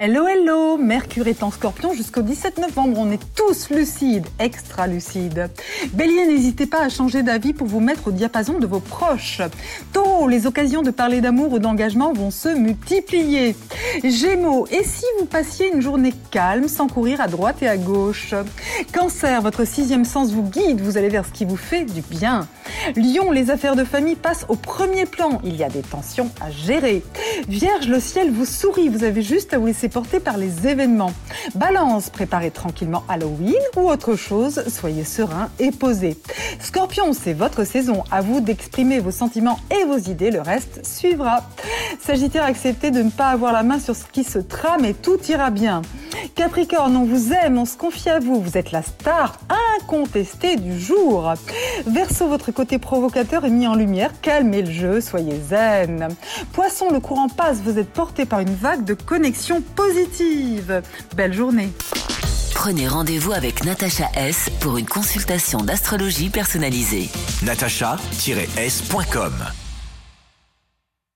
Hello, hello Mercure est en scorpion jusqu'au 17 novembre. On est tous lucides, extra lucides. Bélier, n'hésitez pas à changer d'avis pour vous mettre au diapason de vos proches. Taureau, les occasions de parler d'amour ou d'engagement vont se multiplier. Gémeaux, et si vous passiez une journée calme sans courir à droite et à gauche? Cancer, votre sixième sens vous guide, vous allez vers ce qui vous fait du bien. Lion, les affaires de famille passent au premier plan. Il y a des tensions à gérer. Vierge, le ciel vous sourit. Vous avez juste à vous laisser porter par les événements. Balance, préparez tranquillement Halloween ou autre chose. Soyez serein et posé. Scorpion, c'est votre saison. À vous d'exprimer vos sentiments et vos idées. Le reste suivra. Sagittaire, acceptez de ne pas avoir la main sur ce qui se trame et tout ira bien. Capricorne, on vous aime, on se confie à vous. Vous êtes la star incontestée du jour. Verseau, votre côté provocateur est mis en lumière. Calmez le jeu, soyez zen. Poisson, le courant passe, vous êtes porté par une vague de connexion positive. Belle journée. Prenez rendez-vous avec Natacha S pour une consultation d'astrologie personnalisée. natacha-s.com